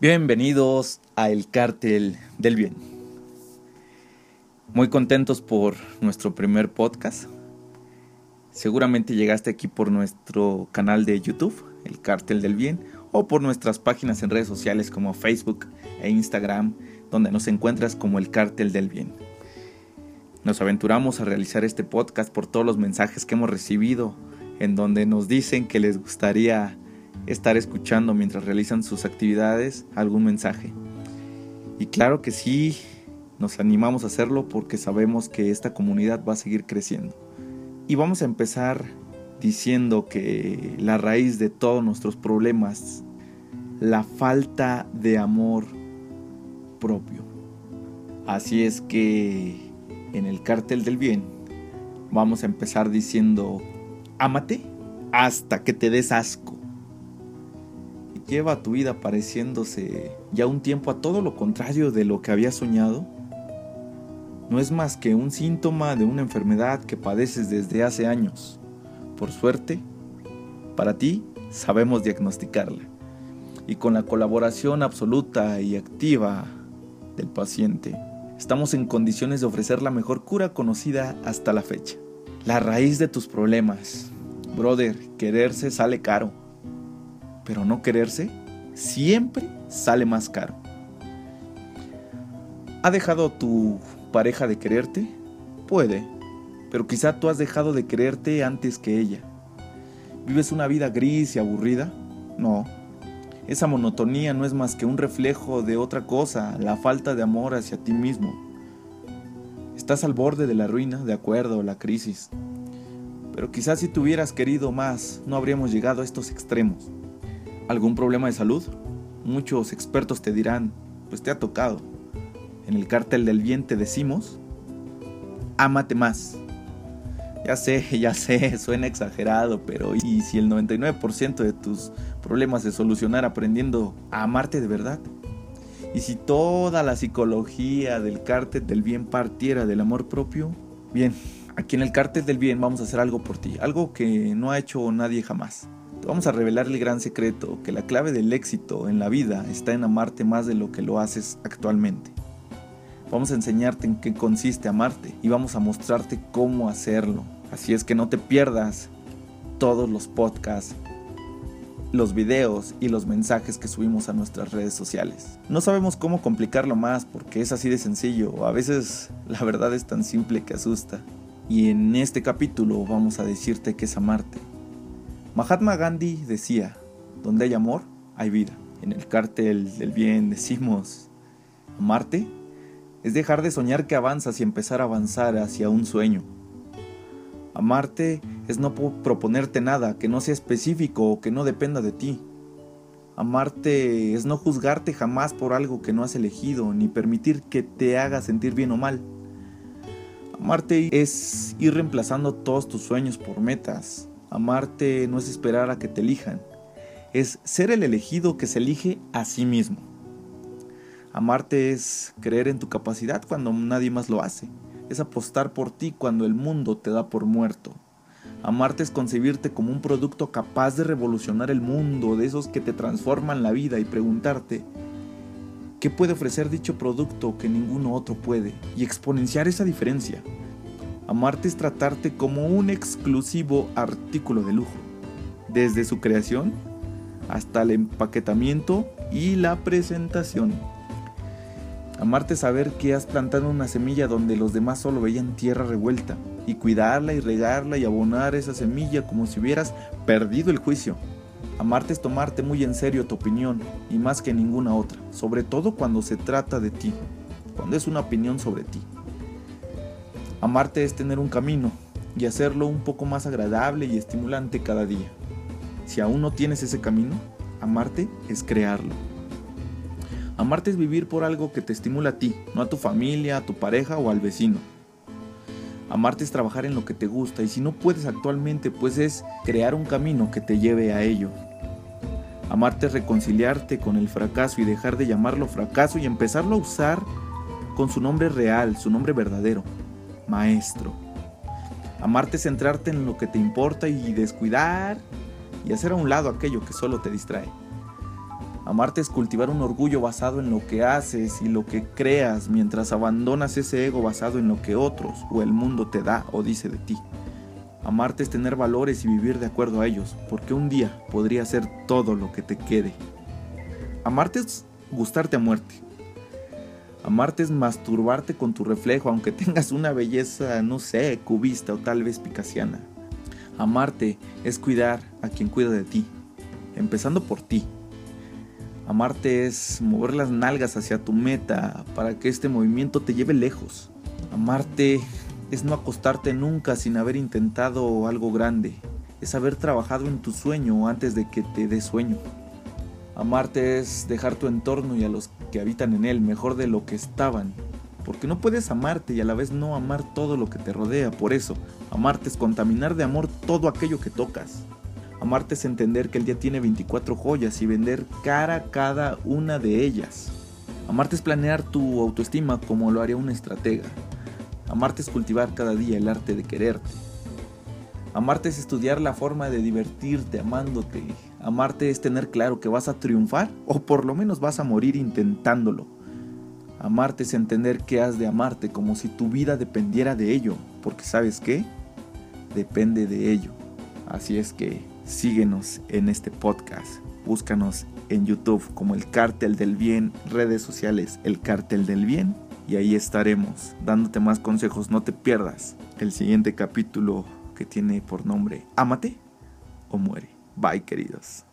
Bienvenidos a El Cártel del Bien. Muy contentos por nuestro primer podcast. Seguramente llegaste aquí por nuestro canal de YouTube, El Cártel del Bien, o por nuestras páginas en redes sociales como Facebook e Instagram, donde nos encuentras como El Cártel del Bien. Nos aventuramos a realizar este podcast por todos los mensajes que hemos recibido, en donde nos dicen que les gustaría estar escuchando mientras realizan sus actividades algún mensaje. Y claro que sí, nos animamos a hacerlo porque sabemos que esta comunidad va a seguir creciendo. Y vamos a empezar diciendo que la raíz de todos nuestros problemas, la falta de amor propio. Así es que en el cártel del bien vamos a empezar diciendo, ámate hasta que te des asco lleva tu vida pareciéndose ya un tiempo a todo lo contrario de lo que había soñado? No es más que un síntoma de una enfermedad que padeces desde hace años. Por suerte, para ti sabemos diagnosticarla y con la colaboración absoluta y activa del paciente, estamos en condiciones de ofrecer la mejor cura conocida hasta la fecha. La raíz de tus problemas. Brother, quererse sale caro pero no quererse siempre sale más caro. ¿Ha dejado tu pareja de quererte? Puede, pero quizá tú has dejado de quererte antes que ella. ¿Vives una vida gris y aburrida? No. Esa monotonía no es más que un reflejo de otra cosa, la falta de amor hacia ti mismo. Estás al borde de la ruina, de acuerdo, la crisis. Pero quizás si te hubieras querido más, no habríamos llegado a estos extremos algún problema de salud, muchos expertos te dirán, pues te ha tocado. En el cártel del bien te decimos, ámate más. Ya sé, ya sé, suena exagerado, pero ¿y si el 99% de tus problemas se solucionara aprendiendo a amarte de verdad? ¿Y si toda la psicología del cártel del bien partiera del amor propio? Bien, aquí en el cártel del bien vamos a hacer algo por ti, algo que no ha hecho nadie jamás. Vamos a revelar el gran secreto, que la clave del éxito en la vida está en amarte más de lo que lo haces actualmente. Vamos a enseñarte en qué consiste amarte y vamos a mostrarte cómo hacerlo. Así es que no te pierdas todos los podcasts, los videos y los mensajes que subimos a nuestras redes sociales. No sabemos cómo complicarlo más porque es así de sencillo. A veces la verdad es tan simple que asusta. Y en este capítulo vamos a decirte qué es amarte Mahatma Gandhi decía, donde hay amor, hay vida. En el cártel del bien decimos, amarte es dejar de soñar que avanzas y empezar a avanzar hacia un sueño. Amarte es no proponerte nada que no sea específico o que no dependa de ti. Amarte es no juzgarte jamás por algo que no has elegido, ni permitir que te haga sentir bien o mal. Amarte es ir reemplazando todos tus sueños por metas, Amarte no es esperar a que te elijan, es ser el elegido que se elige a sí mismo. Amarte es creer en tu capacidad cuando nadie más lo hace, es apostar por ti cuando el mundo te da por muerto. Amarte es concebirte como un producto capaz de revolucionar el mundo, de esos que te transforman la vida y preguntarte, ¿qué puede ofrecer dicho producto que ninguno otro puede? Y exponenciar esa diferencia. Amarte es tratarte como un exclusivo artículo de lujo, desde su creación hasta el empaquetamiento y la presentación. Amarte es saber que has plantado una semilla donde los demás solo veían tierra revuelta y cuidarla y regarla y abonar esa semilla como si hubieras perdido el juicio. Amarte es tomarte muy en serio tu opinión y más que ninguna otra, sobre todo cuando se trata de ti, cuando es una opinión sobre ti. Amarte es tener un camino y hacerlo un poco más agradable y estimulante cada día. Si aún no tienes ese camino, amarte es crearlo. Amarte es vivir por algo que te estimula a ti, no a tu familia, a tu pareja o al vecino. Amarte es trabajar en lo que te gusta y si no puedes actualmente, pues es crear un camino que te lleve a ello. Amarte es reconciliarte con el fracaso y dejar de llamarlo fracaso y empezarlo a usar con su nombre real, su nombre verdadero, maestro. Amarte es centrarte en lo que te importa y descuidar y hacer a un lado aquello que solo te distrae. Amarte es cultivar un orgullo basado en lo que haces y lo que creas mientras abandonas ese ego basado en lo que otros o el mundo te da o dice de ti. Amarte es tener valores y vivir de acuerdo a ellos, porque un día podría ser todo lo que te quede. Amarte es gustarte a muerte. Amarte es masturbarte con tu reflejo, aunque tengas una belleza, no sé, cubista o tal vez picasiana. Amarte es cuidar a quien cuida de ti, empezando por ti. Amarte es mover las nalgas hacia tu meta para que este movimiento te lleve lejos. Amarte es no acostarte nunca sin haber intentado algo grande. Es haber trabajado en tu sueño antes de que te dé sueño. Amarte es dejar tu entorno y a los que habitan en él mejor de lo que estaban. Porque no puedes amarte y a la vez no amar todo lo que te rodea. Por eso, amarte es contaminar de amor todo aquello que tocas. Amarte es entender que el día tiene 24 joyas y vender cara cada una de ellas. Amarte es planear tu autoestima como lo haría un estratega. Amarte es cultivar cada día el arte de quererte. Amarte es estudiar la forma de divertirte amándote. Amarte es tener claro que vas a triunfar o por lo menos vas a morir intentándolo. Amarte es entender que has de amarte como si tu vida dependiera de ello, porque sabes qué? Depende de ello. Así es que Síguenos en este podcast. Búscanos en YouTube como el Cártel del Bien, redes sociales el Cártel del Bien y ahí estaremos dándote más consejos. No te pierdas el siguiente capítulo que tiene por nombre Ámate o muere. Bye queridos.